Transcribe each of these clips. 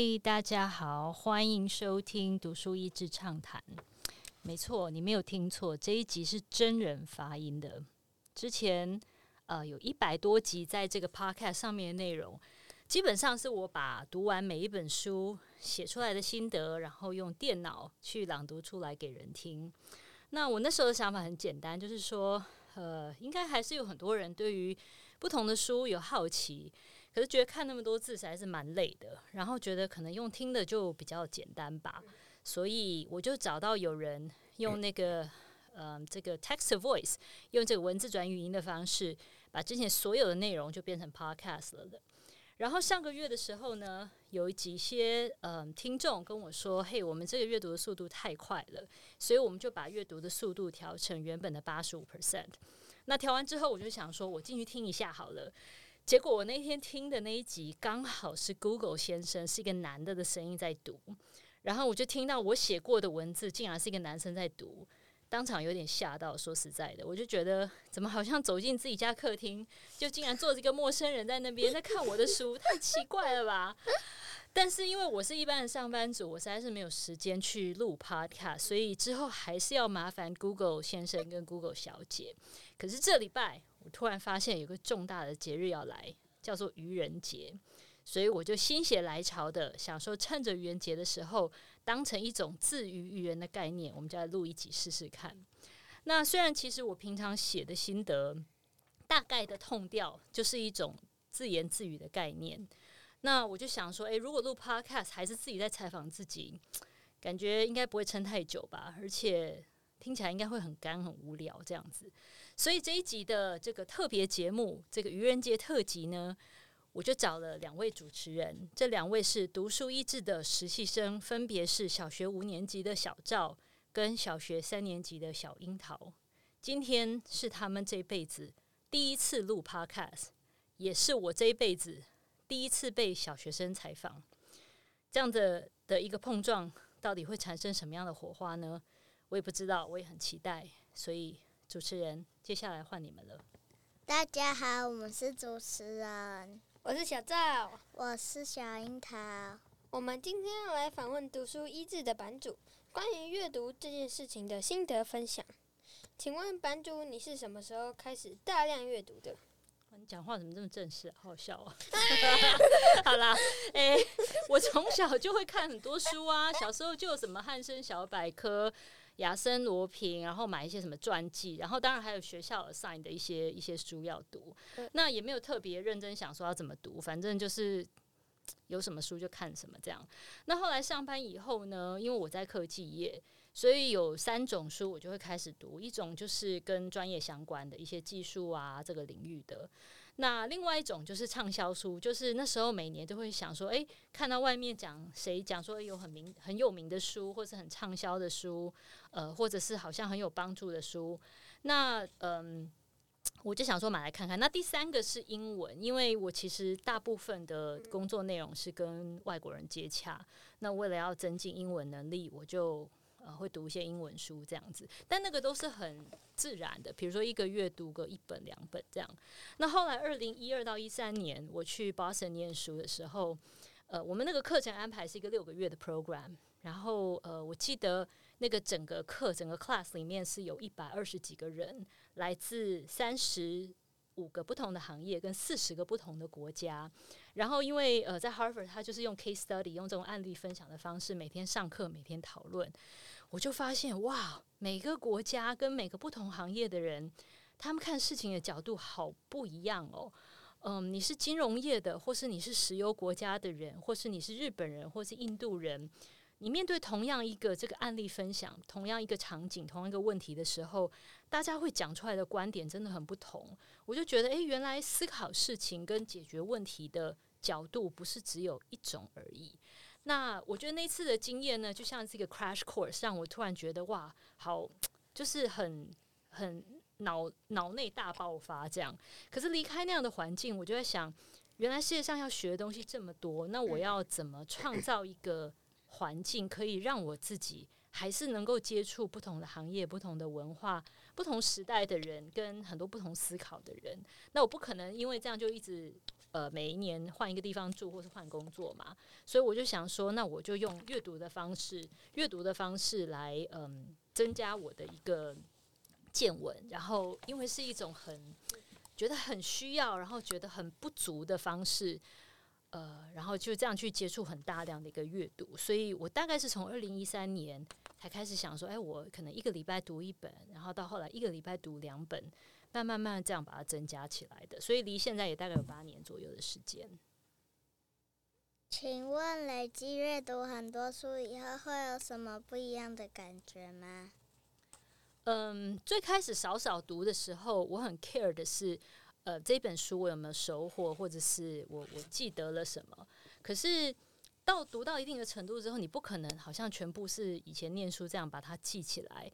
嘿，大家好，欢迎收听读书益智畅谈。没错，你没有听错，这一集是真人发音的。之前呃有一百多集在这个 podcast 上面的内容，基本上是我把读完每一本书写出来的心得，然后用电脑去朗读出来给人听。那我那时候的想法很简单，就是说，呃，应该还是有很多人对于不同的书有好奇。可是觉得看那么多字实在是蛮累的，然后觉得可能用听的就比较简单吧，所以我就找到有人用那个呃这个 text to voice，用这个文字转语音的方式，把之前所有的内容就变成 podcast 了的。然后上个月的时候呢，有几些嗯听众跟我说：“嘿，我们这个阅读的速度太快了，所以我们就把阅读的速度调成原本的八十五 percent。”那调完之后，我就想说，我进去听一下好了。结果我那天听的那一集刚好是 Google 先生是一个男的的声音在读，然后我就听到我写过的文字竟然是一个男生在读，当场有点吓到。说实在的，我就觉得怎么好像走进自己家客厅，就竟然坐着一个陌生人在那边在看我的书，太奇怪了吧？但是因为我是一般的上班族，我实在是没有时间去录 Podcast，所以之后还是要麻烦 Google 先生跟 Google 小姐。可是这礼拜。突然发现有个重大的节日要来，叫做愚人节，所以我就心血来潮的想说，趁着愚人节的时候，当成一种自娱愚人的概念，我们就来录一集试试看。那虽然其实我平常写的心得，大概的痛调就是一种自言自语的概念，那我就想说，诶，如果录 Podcast 还是自己在采访自己，感觉应该不会撑太久吧，而且。听起来应该会很干很无聊这样子，所以这一集的这个特别节目，这个愚人节特辑呢，我就找了两位主持人，这两位是读书益智的实习生，分别是小学五年级的小赵跟小学三年级的小樱桃。今天是他们这辈子第一次录 Podcast，也是我这一辈子第一次被小学生采访。这样的的一个碰撞，到底会产生什么样的火花呢？我也不知道，我也很期待，所以主持人，接下来换你们了。大家好，我们是主持人，我是小赵，我是小樱桃。我们今天要来访问读书一志的版主，关于阅读这件事情的心得分享。请问版主，你是什么时候开始大量阅读的？你讲话怎么这么正式？好笑啊！好啦，哎，我从小就会看很多书啊，小时候就有什么汉生小百科。亚森罗平，然后买一些什么传记，然后当然还有学校 assign 的一些一些书要读，那也没有特别认真想说要怎么读，反正就是有什么书就看什么这样。那后来上班以后呢，因为我在科技业。所以有三种书我就会开始读，一种就是跟专业相关的一些技术啊这个领域的，那另外一种就是畅销书，就是那时候每年都会想说，诶，看到外面讲谁讲说有很名很有名的书，或是很畅销的书，呃，或者是好像很有帮助的书，那嗯，我就想说买来看看。那第三个是英文，因为我其实大部分的工作内容是跟外国人接洽，那为了要增进英文能力，我就。呃，会读一些英文书这样子，但那个都是很自然的，比如说一个月读个一本两本这样。那后来二零一二到一三年，我去 Boston 念书的时候，呃，我们那个课程安排是一个六个月的 program，然后呃，我记得那个整个课整个 class 里面是有一百二十几个人，来自三十。五个不同的行业跟四十个不同的国家，然后因为呃在 Harvard 他就是用 case study 用这种案例分享的方式每天上课每天讨论，我就发现哇每个国家跟每个不同行业的人，他们看事情的角度好不一样哦。嗯，你是金融业的，或是你是石油国家的人，或是你是日本人，或是印度人。你面对同样一个这个案例分享，同样一个场景，同样一个问题的时候，大家会讲出来的观点真的很不同。我就觉得，诶，原来思考事情跟解决问题的角度不是只有一种而已。那我觉得那次的经验呢，就像这个 crash course，让我突然觉得哇，好，就是很很脑脑内大爆发这样。可是离开那样的环境，我就在想，原来世界上要学的东西这么多，那我要怎么创造一个？环境可以让我自己还是能够接触不同的行业、不同的文化、不同时代的人跟很多不同思考的人。那我不可能因为这样就一直呃每一年换一个地方住或是换工作嘛，所以我就想说，那我就用阅读的方式，阅读的方式来嗯增加我的一个见闻。然后因为是一种很觉得很需要，然后觉得很不足的方式。呃，然后就这样去接触很大量的一个阅读，所以我大概是从二零一三年才开始想说，哎，我可能一个礼拜读一本，然后到后来一个礼拜读两本，慢慢慢这样把它增加起来的，所以离现在也大概有八年左右的时间。请问累积阅读很多书以后，会有什么不一样的感觉吗？嗯，最开始少少读的时候，我很 care 的是。呃，这本书我有没有收获，或者是我我记得了什么？可是到读到一定的程度之后，你不可能好像全部是以前念书这样把它记起来。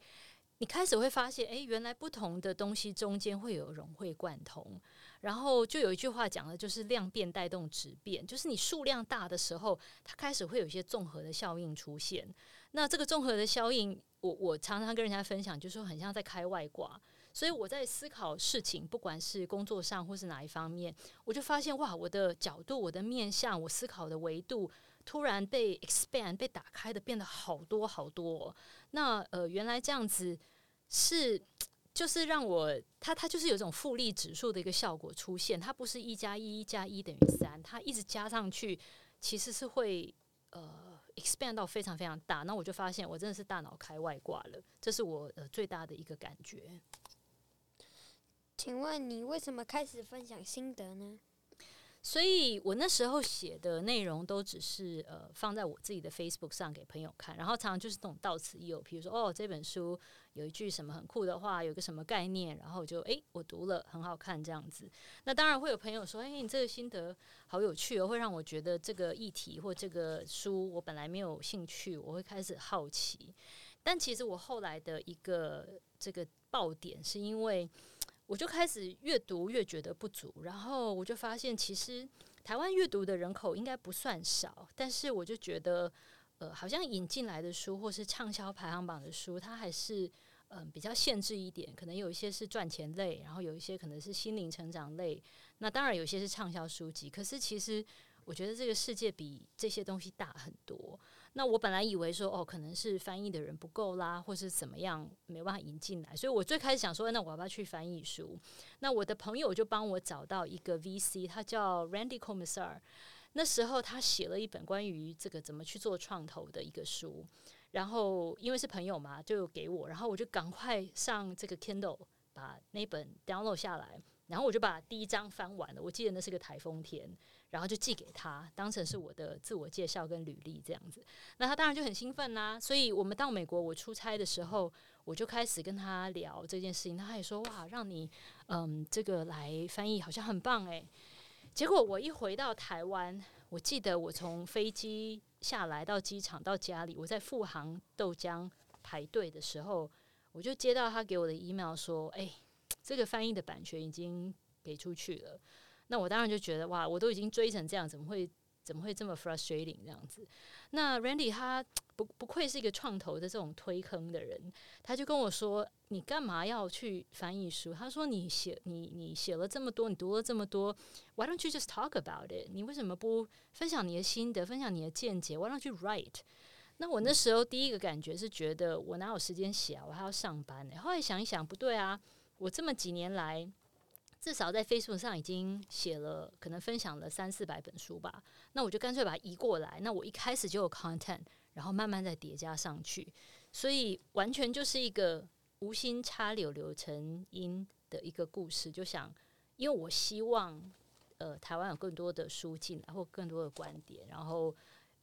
你开始会发现，哎，原来不同的东西中间会有融会贯通。然后就有一句话讲的，就是量变带动质变，就是你数量大的时候，它开始会有一些综合的效应出现。那这个综合的效应，我我常常跟人家分享，就说很像在开外挂。所以我在思考事情，不管是工作上或是哪一方面，我就发现哇，我的角度、我的面向、我思考的维度，突然被 expand 被打开的变得好多好多。那呃，原来这样子是就是让我它它就是有一种复利指数的一个效果出现，它不是一加一加一等于三，它一直加上去，其实是会呃 expand 到非常非常大。那我就发现我真的是大脑开外挂了，这是我呃最大的一个感觉。请问你为什么开始分享心得呢？所以我那时候写的内容都只是呃放在我自己的 Facebook 上给朋友看，然后常常就是那种到此一游，比如说哦这本书有一句什么很酷的话，有个什么概念，然后就诶我读了很好看这样子。那当然会有朋友说，诶你这个心得好有趣哦，会让我觉得这个议题或这个书我本来没有兴趣，我会开始好奇。但其实我后来的一个这个爆点是因为。我就开始越读越觉得不足，然后我就发现，其实台湾阅读的人口应该不算少，但是我就觉得，呃，好像引进来的书或是畅销排行榜的书，它还是嗯比较限制一点，可能有一些是赚钱类，然后有一些可能是心灵成长类，那当然有些是畅销书籍，可是其实我觉得这个世界比这些东西大很多。那我本来以为说哦，可能是翻译的人不够啦，或是怎么样，没办法引进来，所以我最开始想说，那我要不要去翻译书？那我的朋友就帮我找到一个 VC，他叫 Randy Commissar。那时候他写了一本关于这个怎么去做创投的一个书，然后因为是朋友嘛，就给我，然后我就赶快上这个 Kindle 把那本 download 下来，然后我就把第一章翻完了。我记得那是个台风天。然后就寄给他，当成是我的自我介绍跟履历这样子。那他当然就很兴奋啦。所以我们到美国我出差的时候，我就开始跟他聊这件事情。他也说：“哇，让你嗯这个来翻译好像很棒诶。”结果我一回到台湾，我记得我从飞机下来到机场到家里，我在富航豆浆排队的时候，我就接到他给我的 email 说：“哎，这个翻译的版权已经给出去了。”那我当然就觉得哇，我都已经追成这样，怎么会怎么会这么 frustrating 这样子？那 Randy 他不不愧是一个创投的这种推坑的人，他就跟我说：“你干嘛要去翻译书？”他说：“你写你你写了这么多，你读了这么多，Why don't you just talk about it？你为什么不分享你的心得，分享你的见解？Why don't you write？” 那我那时候第一个感觉是觉得我哪有时间写啊？我还要上班呢。后来想一想，不对啊，我这么几年来。至少在 Facebook 上已经写了，可能分享了三四百本书吧。那我就干脆把它移过来。那我一开始就有 content，然后慢慢再叠加上去，所以完全就是一个无心插柳柳成荫的一个故事。就想，因为我希望，呃，台湾有更多的书进来，或更多的观点，然后，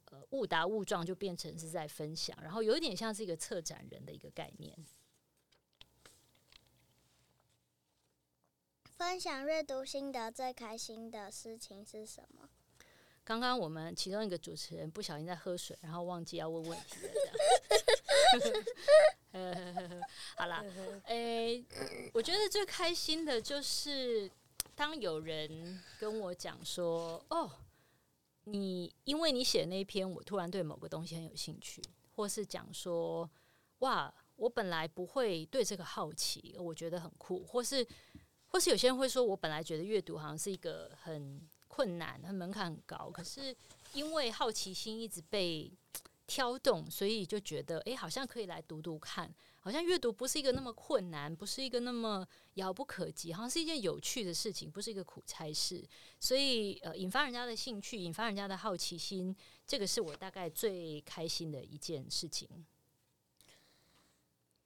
呃，误打误撞就变成是在分享，然后有一点像是一个策展人的一个概念。分享阅读心得最开心的事情是什么？刚刚我们其中一个主持人不小心在喝水，然后忘记要问问题了。这样，好啦，诶，我觉得最开心的就是当有人跟我讲说：“哦，你因为你写那一篇，我突然对某个东西很有兴趣。”或是讲说：“哇。”我本来不会对这个好奇，我觉得很酷，或是或是有些人会说，我本来觉得阅读好像是一个很困难、很门槛很高，可是因为好奇心一直被挑动，所以就觉得，诶，好像可以来读读看。好像阅读不是一个那么困难，不是一个那么遥不可及，好像是一件有趣的事情，不是一个苦差事。所以，呃，引发人家的兴趣，引发人家的好奇心，这个是我大概最开心的一件事情。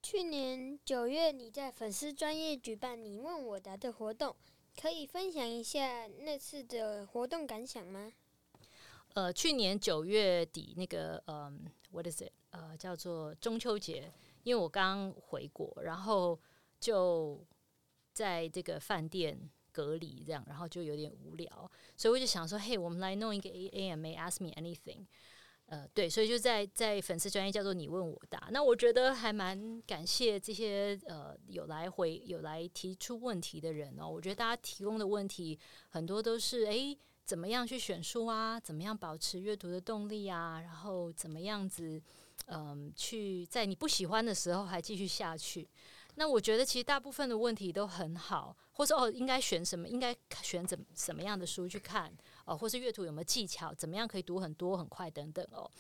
去年九月，你在粉丝专业举办“你问我答”的活动，可以分享一下那次的活动感想吗？呃，去年九月底那个，嗯，what is it？呃，叫做中秋节。因为我刚回国，然后就在这个饭店隔离，这样，然后就有点无聊，所以我就想说，嘿，我们来弄一个 A A M A，Ask me anything，呃，对，所以就在在粉丝专业叫做你问我答。那我觉得还蛮感谢这些呃有来回有来提出问题的人哦。我觉得大家提供的问题很多都是，诶，怎么样去选书啊？怎么样保持阅读的动力啊？然后怎么样子？嗯，去在你不喜欢的时候还继续下去，那我觉得其实大部分的问题都很好，或者哦，应该选什么，应该选怎什么样的书去看哦，或是阅读有没有技巧，怎么样可以读很多很快等等哦。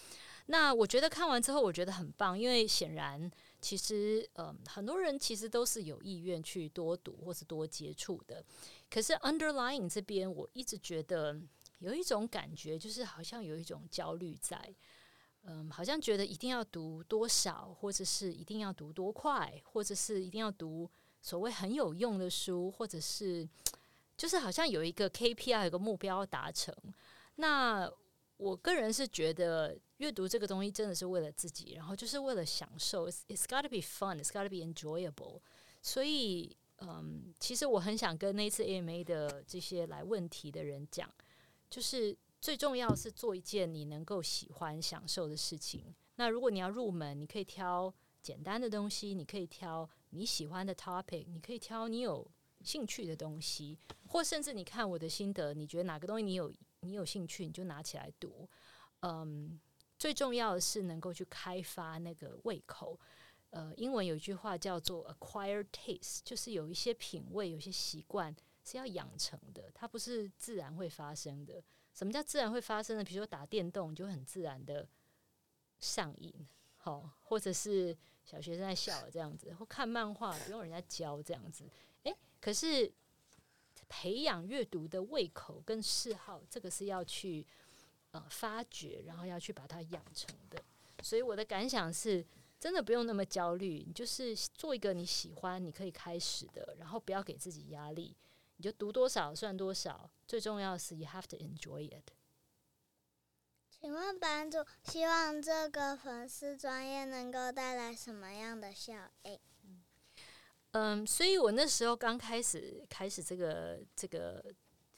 那我觉得看完之后，我觉得很棒，因为显然其实嗯，很多人其实都是有意愿去多读或是多接触的，可是 underlying 这边我一直觉得有一种感觉，就是好像有一种焦虑在。嗯，好像觉得一定要读多少，或者是一定要读多快，或者是一定要读所谓很有用的书，或者是就是好像有一个 KPI，有个目标达成。那我个人是觉得阅读这个东西真的是为了自己，然后就是为了享受。It's got to be fun, it's got to be enjoyable。所以，嗯，其实我很想跟那次 AMA 的这些来问题的人讲，就是。最重要是做一件你能够喜欢、享受的事情。那如果你要入门，你可以挑简单的东西，你可以挑你喜欢的 topic，你可以挑你有兴趣的东西，或甚至你看我的心得，你觉得哪个东西你有你有兴趣，你就拿起来读。嗯，最重要的是能够去开发那个胃口。呃，英文有一句话叫做 acquire taste，就是有一些品味、有些习惯是要养成的，它不是自然会发生的。什么叫自然会发生的？比如说打电动就很自然的上瘾，好，或者是小学生在笑这样子，或看漫画不用人家教这样子。可是培养阅读的胃口跟嗜好，这个是要去呃发掘，然后要去把它养成的。所以我的感想是，真的不用那么焦虑，你就是做一个你喜欢、你可以开始的，然后不要给自己压力。你就读多少算多少，最重要是 you have to enjoy it。请问版主，希望这个粉丝专业能够带来什么样的效益？嗯，所以我那时候刚开始开始这个这个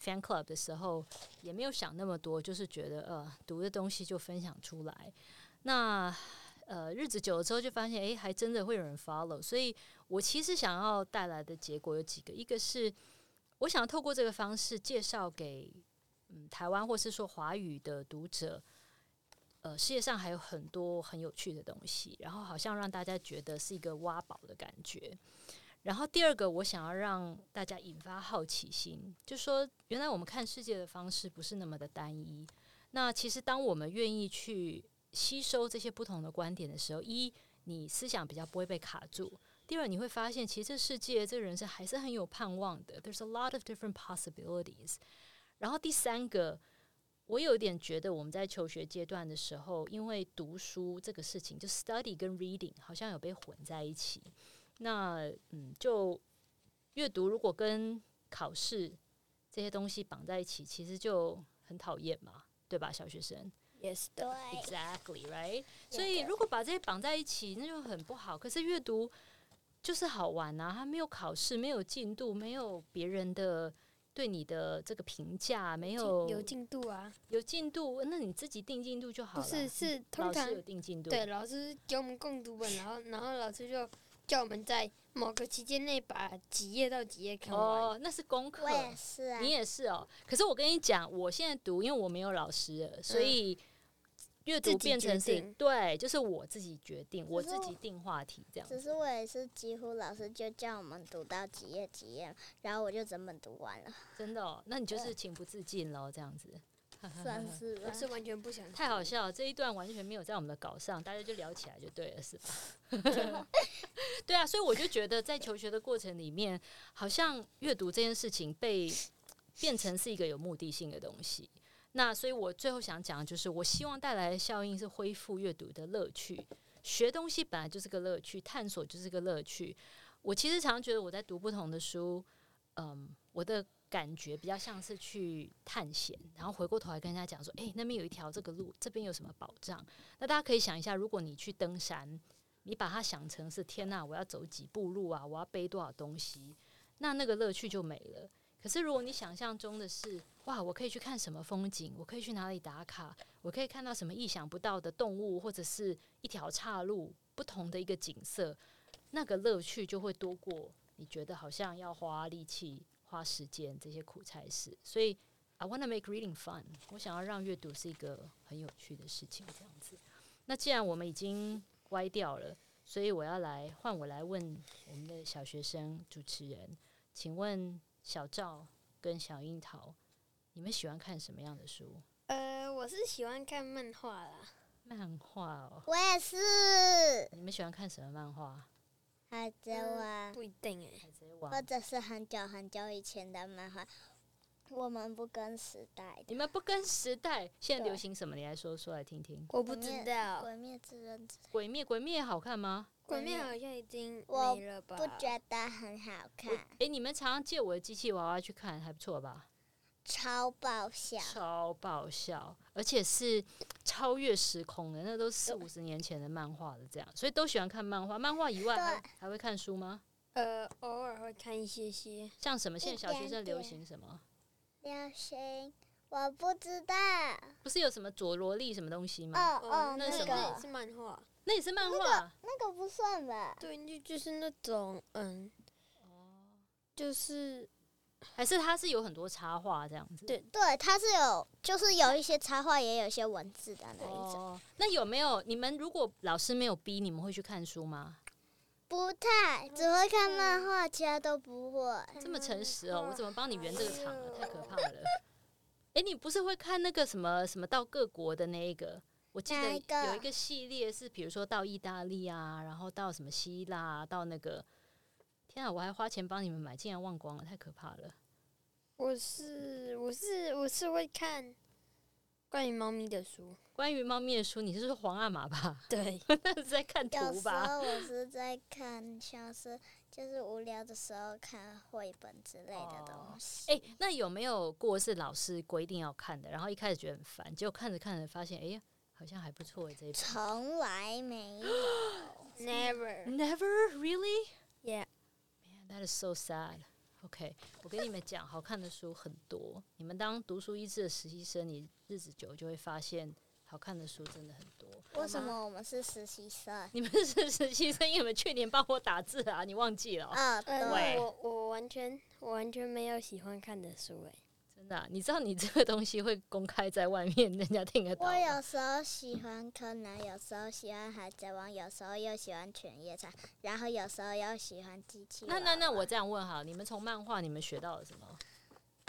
fan club 的时候，也没有想那么多，就是觉得呃，读的东西就分享出来。那呃，日子久了之后，就发现哎，还真的会有人 follow。所以我其实想要带来的结果有几个，一个是。我想透过这个方式介绍给嗯台湾或是说华语的读者，呃，世界上还有很多很有趣的东西，然后好像让大家觉得是一个挖宝的感觉。然后第二个，我想要让大家引发好奇心，就说原来我们看世界的方式不是那么的单一。那其实当我们愿意去吸收这些不同的观点的时候，一你思想比较不会被卡住。第二，你会发现，其实这世界、这个人生还是很有盼望的。There's a lot of different possibilities。然后第三个，我有点觉得我们在求学阶段的时候，因为读书这个事情，就 study 跟 reading 好像有被混在一起。那嗯，就阅读如果跟考试这些东西绑在一起，其实就很讨厌嘛，对吧，小学生？Yes，对，Exactly，right。所以如果把这些绑在一起，那就很不好。可是阅读。就是好玩啊！他没有考试，没有进度，没有别人的对你的这个评价，没有有进度啊，有进度，那你自己定进度就好了。不是，是通常有定进度。对，老师给我们共读本，然后然后老师就叫我们在某个期间内把几页到几页看完。哦，那是功课。我也是啊。你也是哦。可是我跟你讲，我现在读，因为我没有老师，所以。阅读变成是对，就是我自己决定，我自己定话题这样。只是我也是几乎老师就叫我们读到几页几页，然后我就整本读完了，真的、哦，那你就是情不自禁喽，这样子。算是吧我。是完全不想太好笑了，这一段完全没有在我们的稿上，大家就聊起来就对了，是吧？对啊，所以我就觉得在求学的过程里面，好像阅读这件事情被变成是一个有目的性的东西。那所以我最后想讲的就是，我希望带来的效应是恢复阅读的乐趣。学东西本来就是个乐趣，探索就是个乐趣。我其实常常觉得我在读不同的书，嗯，我的感觉比较像是去探险，然后回过头来跟人家讲说，诶，那边有一条这个路，这边有什么保障？那大家可以想一下，如果你去登山，你把它想成是天呐，我要走几步路啊，我要背多少东西，那那个乐趣就没了。可是如果你想象中的是，哇，我可以去看什么风景，我可以去哪里打卡，我可以看到什么意想不到的动物，或者是一条岔路，不同的一个景色，那个乐趣就会多过你觉得好像要花力气、花时间这些苦差事。所以，I want to make reading fun。我想要让阅读是一个很有趣的事情，这样子。那既然我们已经歪掉了，所以我要来换我来问我们的小学生主持人，请问小赵跟小樱桃，你们喜欢看什么样的书？呃，我是喜欢看漫画啦。漫画哦，我也是，你们喜欢看什么漫画？海贼王，不一定哎、海贼王或。者是很久很久以前的漫画。我们不跟时代。你们不跟时代，现在流行什么？你来说说来听听。我不知道，鬼灭之刃鬼灭，鬼灭好看吗？鬼灭好像已经我没了吧？不觉得很好我看，诶，你们常常借我的机器娃娃去看，还不错吧？超爆笑。超爆笑，而且是超越时空的，那都四五十年前的漫画的，这样，所以都喜欢看漫画。漫画以外还还会看书吗？呃，偶尔会看一些些。像什么？现在小学生流行什么？流行，我不知道。不是有什么佐罗莉什么东西吗？哦哦，那什么那个那也是漫画。那也是漫画。那个不算吧？对，就就是那种嗯，哦就是还是它是有很多插画这样子？对对，它是有，就是有一些插画，也有一些文字的那一种。哦，那有没有你们如果老师没有逼，你们会去看书吗？不太，只会看漫画，其他都不会。这么诚实哦，我怎么帮你圆这个场啊？太可怕了！了。诶，你不是会看那个什么什么到各国的那一个？我记得有一个系列是，比如说到意大利啊，然后到什么希腊啊，到那个，天啊，我还花钱帮你们买，竟然忘光了，太可怕了！我是我是我是会看关于猫咪的书。关于猫咪的书，你是说皇阿玛吧？对，那是在看有时图吧？候我是在看，像是就是无聊的时候看绘本之类的东西。哎，那有没有过是老师规定要看的，然后一开始觉得很烦，结果看着看着发现，哎呀，好像还不错诶这一本。从来没有。Never. Never really. Yeah. Man, that is so sad. OK，我跟你们讲，好看的书很多。你们当读书一志的实习生，你日子久就会发现，好看的书真的很多。为什么我们是实习生？你们是实习生，因为你们去年帮我打字啊，你忘记了哦、啊，呃，对我我完全我完全没有喜欢看的书诶。真的啊、你知道你这个东西会公开在外面，人家听得到我。有时候喜欢柯南，有时候喜欢海贼王，有时候又喜欢犬夜叉，然后有时候又喜欢机器娃那娃。那那我这样问哈，你们从漫画你们学到了什么？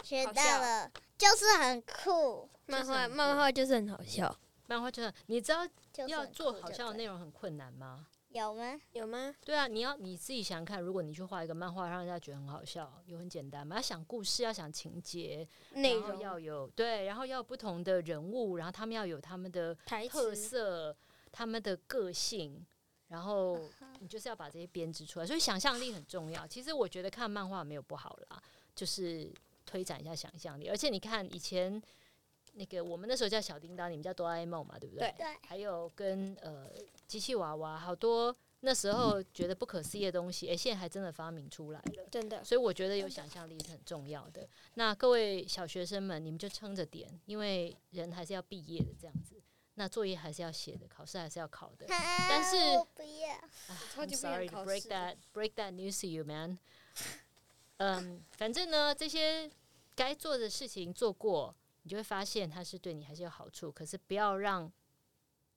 学到了，就是很酷，漫画就是很漫画就是很好笑，漫画就是你知道要做好笑的内容很困难吗？有吗？有吗？对啊，你要你自己想想看，如果你去画一个漫画，让人家觉得很好笑，有很简单嘛？要想故事，要想情节，然后内容要有对，然后要有不同的人物，然后他们要有他们的特色、他们的个性，然后你就是要把这些编织出来，所以想象力很重要。其实我觉得看漫画没有不好啦，就是推展一下想象力。而且你看以前那个我们那时候叫小叮当，你们叫哆啦 A 梦嘛，对不对？对对，还有跟呃机器娃娃，好多那时候觉得不可思议的东西，诶，现在还真的发明出来了。真的所以我觉得有想象力是很重要的。那各位小学生们，你们就撑着点，因为人还是要毕业的这样子。那作业还是要写的，考试还是要考的。但是我不要。超级不想 sorry break 试 that break that news to you, man. 嗯，反正呢，这些该做的事情做过，你就会发现它是对你还是有好处。可是不要让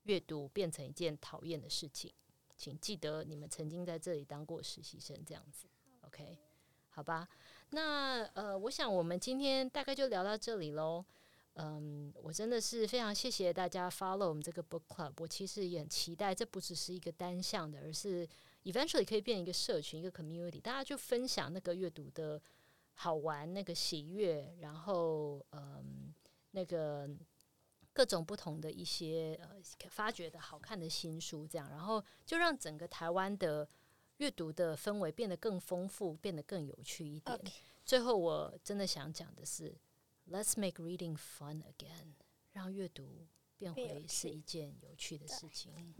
阅读变成一件讨厌的事情。请记得你们曾经在这里当过实习生，这样子，OK？好吧，那呃，我想我们今天大概就聊到这里喽。嗯，我真的是非常谢谢大家 follow 我们这个 book club。我其实也很期待，这不只是一个单向的，而是 eventually 可以变一个社群，一个 community，大家就分享那个阅读的好玩，那个喜悦，然后嗯，那个各种不同的一些呃发掘的好看的新书，这样，然后就让整个台湾的阅读的氛围变得更丰富，变得更有趣一点。最后，我真的想讲的是。Let's make reading fun again，让阅读变回是一件有趣的事情。